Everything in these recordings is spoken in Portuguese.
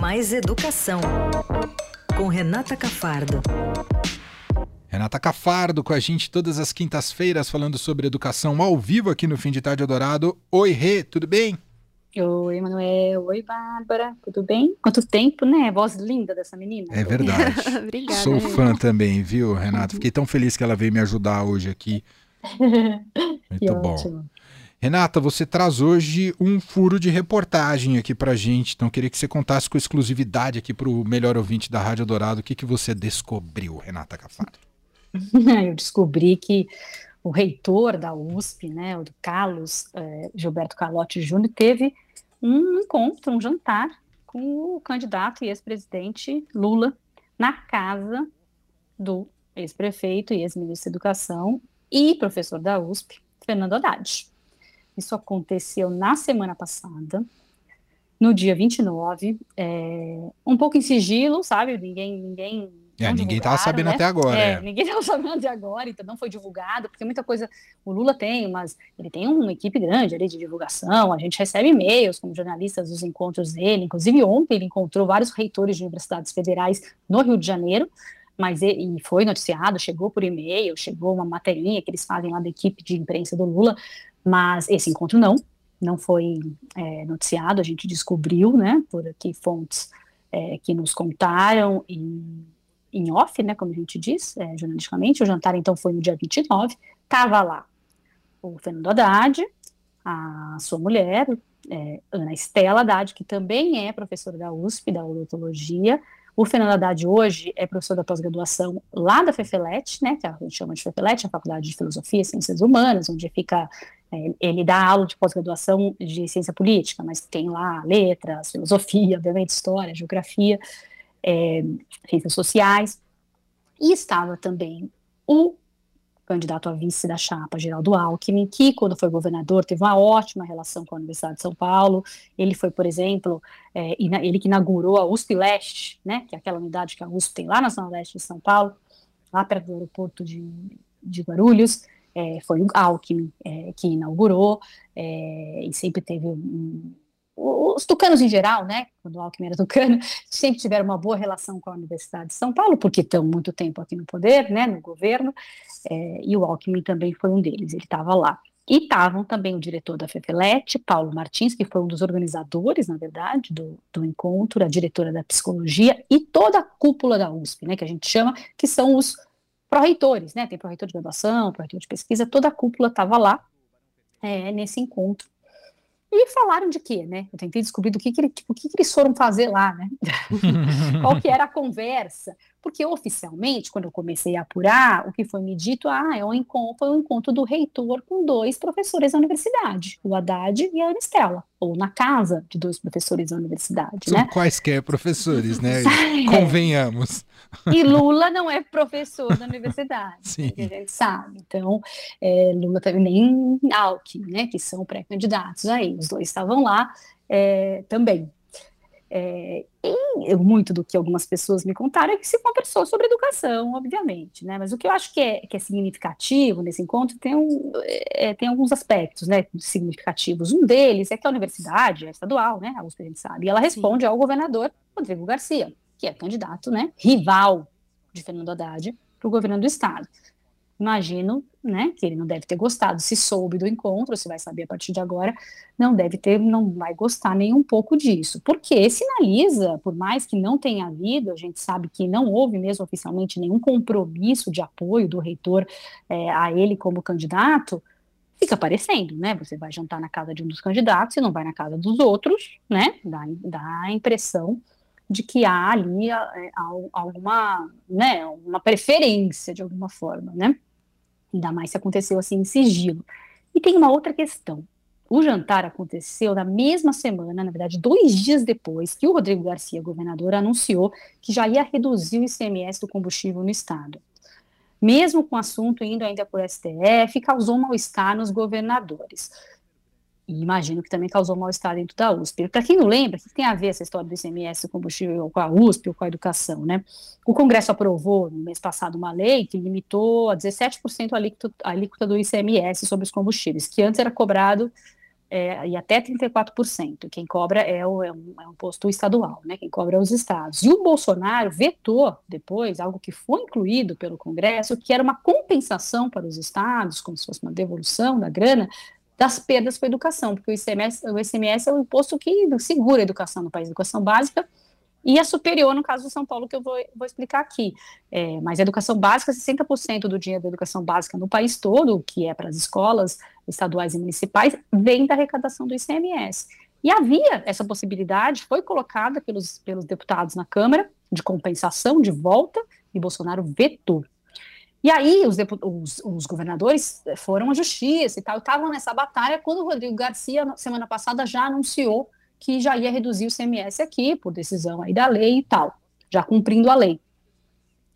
Mais Educação, com Renata Cafardo. Renata Cafardo com a gente todas as quintas-feiras falando sobre educação ao vivo aqui no Fim de Tarde Adorado. Oi, Rê, tudo bem? Oi, Emanuel. Oi, Bárbara. Tudo bem? Quanto tempo, né? Voz linda dessa menina. É verdade. Obrigada. Sou fã também, viu, Renata? Fiquei tão feliz que ela veio me ajudar hoje aqui. Muito Que bom. ótimo. Renata, você traz hoje um furo de reportagem aqui pra gente. Então, queria que você contasse com exclusividade aqui pro melhor ouvinte da Rádio Dourado o que, que você descobriu, Renata Cafardo. Eu descobri que o reitor da USP, né, o Carlos eh, Gilberto Carlotti Júnior, teve um encontro, um jantar com o candidato e ex-presidente Lula na casa do ex-prefeito e ex-ministro da Educação e professor da USP, Fernando Haddad. Isso aconteceu na semana passada, no dia 29, é, um pouco em sigilo, sabe? Ninguém, ninguém É, ninguém tava divulgaram, sabendo né? até agora. É, é. ninguém estava sabendo até agora, então não foi divulgado, porque muita coisa o Lula tem, mas ele tem uma equipe grande ali de divulgação, a gente recebe e-mails como jornalistas dos encontros dele, inclusive ontem ele encontrou vários reitores de universidades federais no Rio de Janeiro, mas e, e foi noticiado, chegou por e-mail, chegou uma materinha que eles fazem lá da equipe de imprensa do Lula, mas esse encontro não, não foi é, noticiado, a gente descobriu, né, por aqui fontes é, que nos contaram e em off, né, como a gente diz, é, jornalisticamente. O jantar, então, foi no dia 29. Estava lá o Fernando Haddad, a sua mulher, é, Ana Estela Haddad, que também é professora da USP, da odontologia. O Fernando Haddad hoje é professor da pós-graduação lá da FEFELET, né, que a gente chama de FEFELET, a Faculdade de Filosofia e Ciências Humanas, onde fica, ele dá aula de pós-graduação de ciência política, mas tem lá letras, filosofia, obviamente história, geografia, é, ciências sociais, e estava também o candidato a vice da chapa, Geraldo Alckmin, que quando foi governador teve uma ótima relação com a Universidade de São Paulo, ele foi, por exemplo, é, ele que inaugurou a USP Leste, né, que é aquela unidade que a USP tem lá na Zona Leste de São Paulo, lá perto do aeroporto de, de Guarulhos, é, foi o Alckmin é, que inaugurou, é, e sempre teve um, os tucanos em geral, né, quando o Alckmin era tucano, sempre tiveram uma boa relação com a Universidade de São Paulo, porque estão muito tempo aqui no poder, né, no governo, é, e o Alckmin também foi um deles, ele estava lá. E estavam também o diretor da FEFELET, Paulo Martins, que foi um dos organizadores, na verdade, do, do encontro, a diretora da psicologia e toda a cúpula da USP, né, que a gente chama, que são os pró-reitores, né, tem pró-reitor de graduação, pró-reitor de pesquisa, toda a cúpula estava lá é, nesse encontro. E falaram de quê, né? Eu tentei descobrir do que, que, ele- tipo, o que, que eles foram fazer lá, né? Qual que era a conversa? Porque oficialmente, quando eu comecei a apurar, o que foi me dito, ah, é um encontro, foi um encontro do reitor com dois professores da universidade, o Haddad e a Ana Estela, ou na casa de dois professores da universidade, São né? quaisquer professores, né? É. Convenhamos. E Lula não é professor da universidade, Sim. a gente sabe. Então, é, Lula também nem Alckmin, né, que são pré-candidatos aí, os dois estavam lá é, também. É, e muito do que algumas pessoas me contaram é que se conversou sobre educação, obviamente, né? Mas o que eu acho que é, que é significativo nesse encontro tem, um, é, tem alguns aspectos, né, significativos. Um deles é que a universidade é estadual, né? A USP a gente sabe, e ela responde ao governador Rodrigo Garcia, que é candidato, né, rival de Fernando Haddad para o governo do estado. Imagino, né, que ele não deve ter gostado, se soube do encontro, se vai saber a partir de agora, não deve ter, não vai gostar nem um pouco disso, porque sinaliza, por mais que não tenha havido, a gente sabe que não houve mesmo oficialmente nenhum compromisso de apoio do reitor é, a ele como candidato, fica parecendo, né? Você vai jantar na casa de um dos candidatos e não vai na casa dos outros, né? Dá, dá a impressão de que há ali é, al- alguma, né, uma preferência de alguma forma, né? Ainda mais se aconteceu assim em sigilo. E tem uma outra questão. O jantar aconteceu na mesma semana, na verdade, dois dias depois que o Rodrigo Garcia, governador, anunciou que já ia reduzir o ICMS do combustível no estado. Mesmo com o assunto indo ainda por STF, causou mal-estar nos governadores. E imagino que também causou mal-estar dentro da USP. Para quem não lembra, o que tem a ver essa história do ICMS do combustível com a USP ou com a educação, né? O Congresso aprovou no mês passado uma lei que limitou a 17% a alíquota, a alíquota do ICMS sobre os combustíveis, que antes era cobrado é, e até 34%. Quem cobra é o, é, um, é um posto estadual, né? Quem cobra é os estados. E o Bolsonaro vetou depois algo que foi incluído pelo Congresso, que era uma compensação para os estados, como se fosse uma devolução da grana, das perdas com a educação, porque o ICMS, o ICMS é o imposto que segura a educação no país, educação básica, e a superior, no caso do São Paulo, que eu vou, vou explicar aqui. É, mas a educação básica, 60% do dinheiro da educação básica no país todo, que é para as escolas estaduais e municipais, vem da arrecadação do ICMS. E havia essa possibilidade, foi colocada pelos, pelos deputados na Câmara, de compensação, de volta, e Bolsonaro vetou. E aí os, os, os, governadores foram à justiça e tal, estavam nessa batalha quando o Rodrigo Garcia, semana passada, já anunciou que já ia reduzir o CMS aqui, por decisão aí da lei e tal, já cumprindo a lei.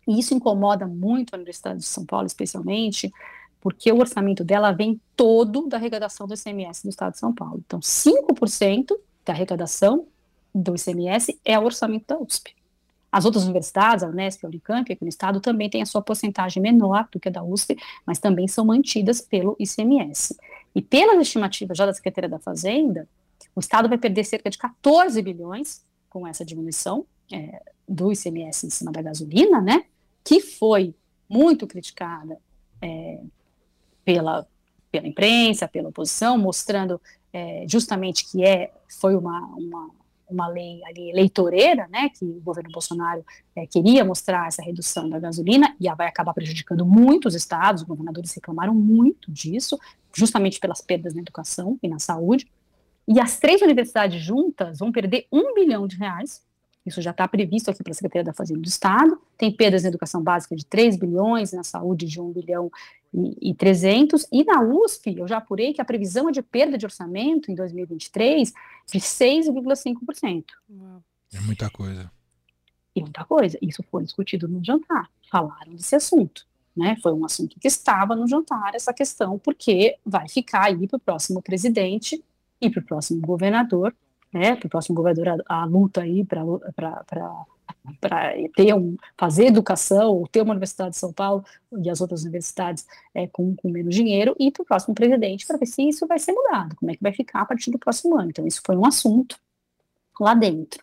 E isso incomoda muito a Universidade de São Paulo, especialmente, porque o orçamento dela vem todo da arrecadação do ICMS do Estado de São Paulo. Então, 5% da arrecadação do ICMS é o orçamento da USP. As outras universidades, a Unesp, a Unicamp, aqui no estado, também têm a sua porcentagem menor do que a da USP, mas também são mantidas pelo ICMS. E pelas estimativas já da Secretaria da Fazenda, o Estado vai perder cerca de 14 bilhões com essa diminuição é, do ICMS em cima da gasolina, né? Que foi muito criticada é, pela, pela imprensa, pela oposição, mostrando é, justamente que é, foi uma, uma, uma lei ali eleitoreira, né, que o governo Bolsonaro é, queria mostrar essa redução da gasolina, e vai acabar prejudicando muitos estados, os governadores reclamaram muito disso, justamente pelas perdas na educação e na saúde, e as três universidades juntas vão perder um bilhão de reais. Isso já está previsto aqui pela Secretaria da Fazenda do Estado. Tem perdas na educação básica de 3 bilhões, na saúde de 1 bilhão e 300. E na USP, eu já apurei que a previsão é de perda de orçamento em 2023 de 6,5%. É muita coisa. E muita coisa. Isso foi discutido no jantar. Falaram desse assunto. Né, foi um assunto que estava no jantar, essa questão, porque vai ficar aí para o próximo presidente e para o próximo governador, né, para o próximo governador a, a luta aí para para ter um, fazer educação, ou ter uma Universidade de São Paulo e as outras universidades é, com, com menos dinheiro, e para o próximo presidente para ver se isso vai ser mudado, como é que vai ficar a partir do próximo ano. Então, isso foi um assunto lá dentro.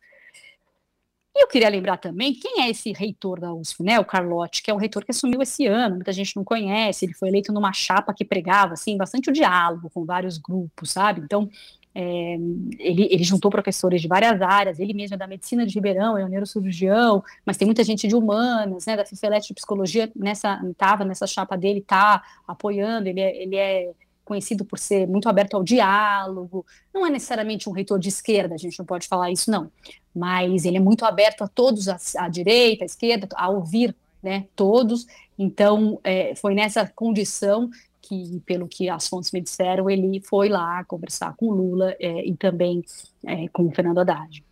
E eu queria lembrar também quem é esse reitor da USP, né? O Carlotti, que é um reitor que assumiu esse ano, muita gente não conhece, ele foi eleito numa chapa que pregava assim bastante o diálogo com vários grupos, sabe? Então, é, ele, ele, juntou professores de várias áreas, ele mesmo é da medicina de Ribeirão, é um neurocirurgião, mas tem muita gente de humanas, né, da Fifelete de Psicologia, nessa, estava nessa chapa dele, está apoiando, ele é, ele é conhecido por ser muito aberto ao diálogo, não é necessariamente um reitor de esquerda, a gente não pode falar isso, não, mas ele é muito aberto a todos, à direita, à esquerda, a ouvir né, todos, então é, foi nessa condição que, pelo que as fontes me disseram, ele foi lá conversar com o Lula é, e também é, com o Fernando Haddad.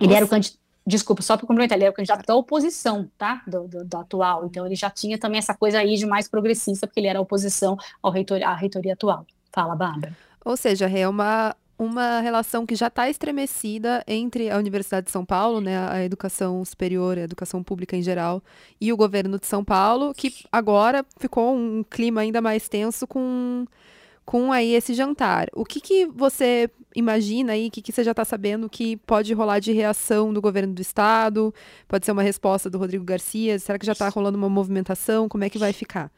Ele Nossa. era o candidato desculpa, só para complementar, ele era o candidato da oposição, tá, do, do, do, atual, então ele já tinha também essa coisa aí de mais progressista, porque ele era oposição ao reitor, à reitoria atual. Fala, Bárbara. Ou seja, é uma, uma relação que já está estremecida entre a Universidade de São Paulo, né, a educação superior, a educação pública em geral, e o governo de São Paulo, que agora ficou um clima ainda mais tenso com com aí esse jantar. O que, que você imagina aí, o que, que você já está sabendo que pode rolar de reação do governo do estado? Pode ser uma resposta do Rodrigo Garcia? Será que já está rolando uma movimentação? Como é que vai ficar?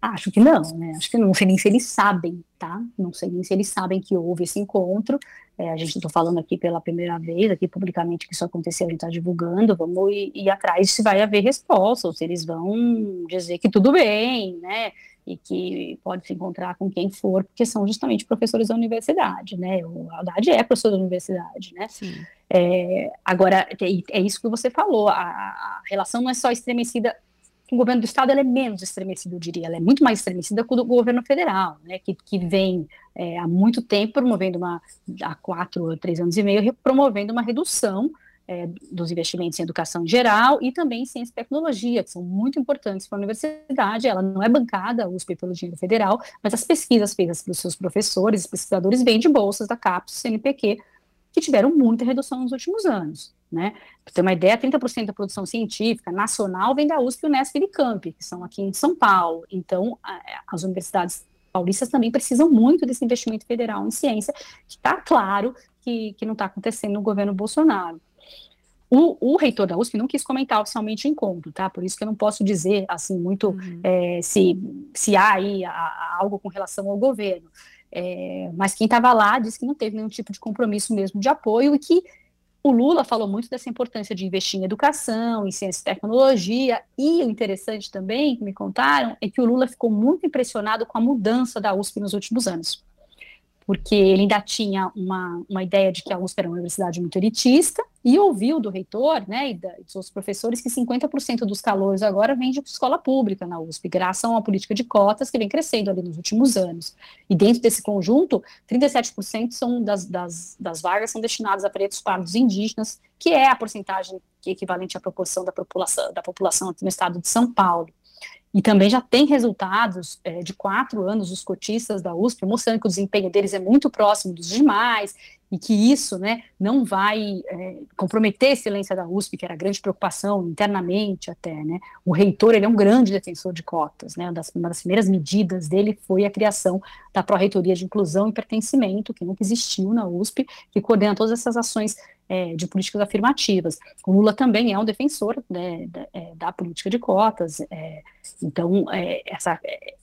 Acho que não, né? Acho que não, não sei nem se eles sabem, tá? Não sei nem se eles sabem que houve esse encontro. É, a gente está falando aqui pela primeira vez, aqui publicamente, que isso aconteceu, a gente está divulgando, vamos ir, ir, atrás se vai haver resposta, ou se eles vão dizer que tudo bem, né? e que pode se encontrar com quem for, porque são justamente professores da universidade, né? O Haddad é professor da universidade, né? É, agora, é, é, isso que você falou, a, a, relação não é só estremecida o governo do estado, é menos estremecida, eu diria, ela é muito mais estremecida com o governo federal, né? Que, que vem é, há muito tempo promovendo uma, há quatro, três anos e meio, promovendo uma redução é, dos investimentos em educação em geral e também em ciência e tecnologia, que são muito importantes para a universidade. Ela não é bancada, a USP, pelo dinheiro federal, mas as pesquisas feitas pelos seus professores e pesquisadores vêm de bolsas da CAPES, CNPq, que tiveram muita redução nos últimos anos. Né? Para ter uma ideia, 30% da produção científica nacional vem da USP, Unesp e Unicamp, que são aqui em São Paulo. Então, as universidades paulistas também precisam muito desse investimento federal em ciência, que está claro que, que não está acontecendo no governo Bolsonaro. O, o, reitor da USP não quis comentar oficialmente o encontro, tá? Por isso que eu não posso dizer, assim, muito uhum. é, se, se há aí a, a algo com relação ao governo. É, mas quem estava lá disse que não teve nenhum tipo de compromisso mesmo de apoio e que o Lula falou muito dessa importância de investir em educação, em ciência e tecnologia, e o interessante também, que me contaram, é que o Lula ficou muito impressionado com a mudança da USP nos últimos anos porque ele ainda tinha uma, uma ideia de que a USP era uma universidade muito elitista, e ouviu do reitor né, e, dos outros professores que 50% dos calouros agora vêm de escola pública na USP, graças a uma política de cotas que vem crescendo ali nos últimos anos. E dentro desse conjunto, 37% são das, das, das vagas são destinadas a pretos, pardos e indígenas, que é a porcentagem que é equivalente à proporção da população, da população no estado de São Paulo. E também já tem resultados é, de quatro anos dos cotistas da USP mostrando que o desempenho deles é muito próximo dos demais e que isso né, não vai é, comprometer a excelência da USP, que era grande preocupação internamente até. Né? O reitor ele é um grande defensor de cotas. Né? Uma, das, uma das primeiras medidas dele foi a criação da Pró-Reitoria de Inclusão e Pertencimento, que nunca existiu na USP, que coordena todas essas ações é, de políticas afirmativas. O Lula também é um defensor né, da, é, da, política de cotas, é, então é, essa, é,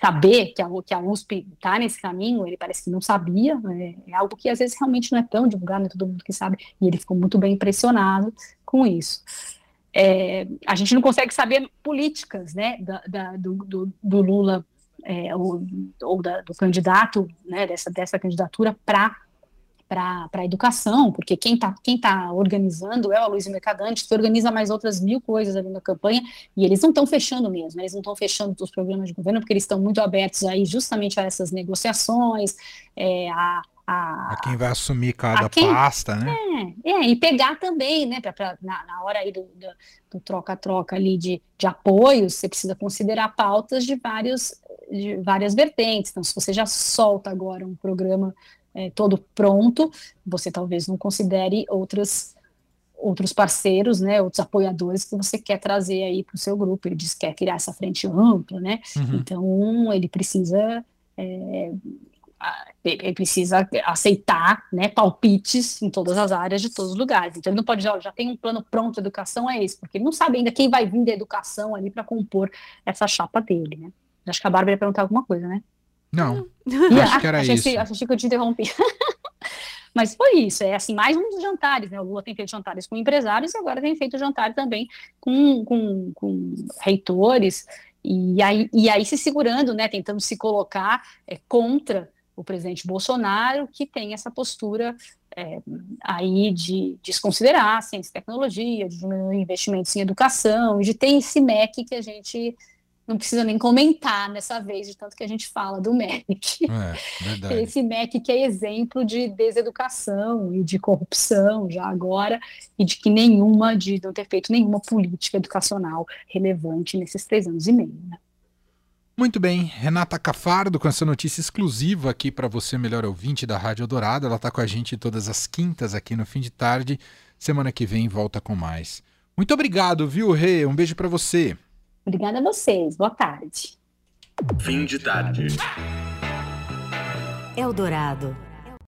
saber que a, que a USP está nesse caminho, ele parece que não sabia, né, é algo que às vezes realmente não é tão divulgado, não é todo mundo que sabe, e ele ficou muito bem impressionado com isso. É, a gente não consegue saber políticas né, da, da, do, do, do, Lula é, ou, ou da, do candidato, né, dessa, dessa candidatura para para a educação, porque quem está quem tá organizando é o Luiz Mercadante, que organiza mais outras mil coisas ali na campanha, e eles não estão fechando mesmo, eles não estão fechando os programas de governo, porque eles estão muito abertos aí justamente a essas negociações, é, a, a, a, quem vai assumir cada quem, pasta, né? É, é, e pegar também, né, pra, pra na, na, hora aí do troca-troca ali de, de apoios, você precisa considerar pautas de, vários, de várias vertentes, então se você já solta agora um programa é, todo pronto, você talvez não considere outras outros parceiros, né, outros apoiadores que você quer trazer aí para o seu grupo. Ele diz que quer criar essa frente ampla, né? Uhum. Então ele precisa é, ele precisa aceitar né, palpites em todas as áreas de todos os lugares. Então ele não pode dizer, ó, já tem um plano pronto de educação, é esse, porque ele não sabe ainda quem vai vir da educação ali para compor essa chapa dele, né? Acho que a Bárbara ia perguntar alguma coisa, né? Não, acho que era achei, isso. Achei que eu te interrompi. Mas foi isso, é assim, mais um dos jantares, né? O Lula tem feito jantares com empresários e agora tem feito jantar também com, com, com reitores, e aí, e aí se segurando, né? Tentando se colocar é, contra o presidente Bolsonaro, que tem essa postura é, aí de desconsiderar ciência e tecnologia, de diminuir investimentos em educação, de ter esse MEC que a gente não precisa nem comentar nessa vez, de tanto que a gente fala do MEC. É, verdade. Esse MEC que é exemplo de deseducação e de corrupção já agora, e de que nenhuma, de não ter feito nenhuma política educacional relevante nesses três anos e meio. Né? Muito bem, Renata Cafardo com essa notícia exclusiva aqui para você, melhor ouvinte da Rádio Dourado. Ela está com a gente todas as quintas aqui no fim de tarde. Semana que vem volta com mais. Muito obrigado, viu, Rê? Um beijo para você. Obrigada a vocês. Boa tarde. Fim de tarde. Eldorado.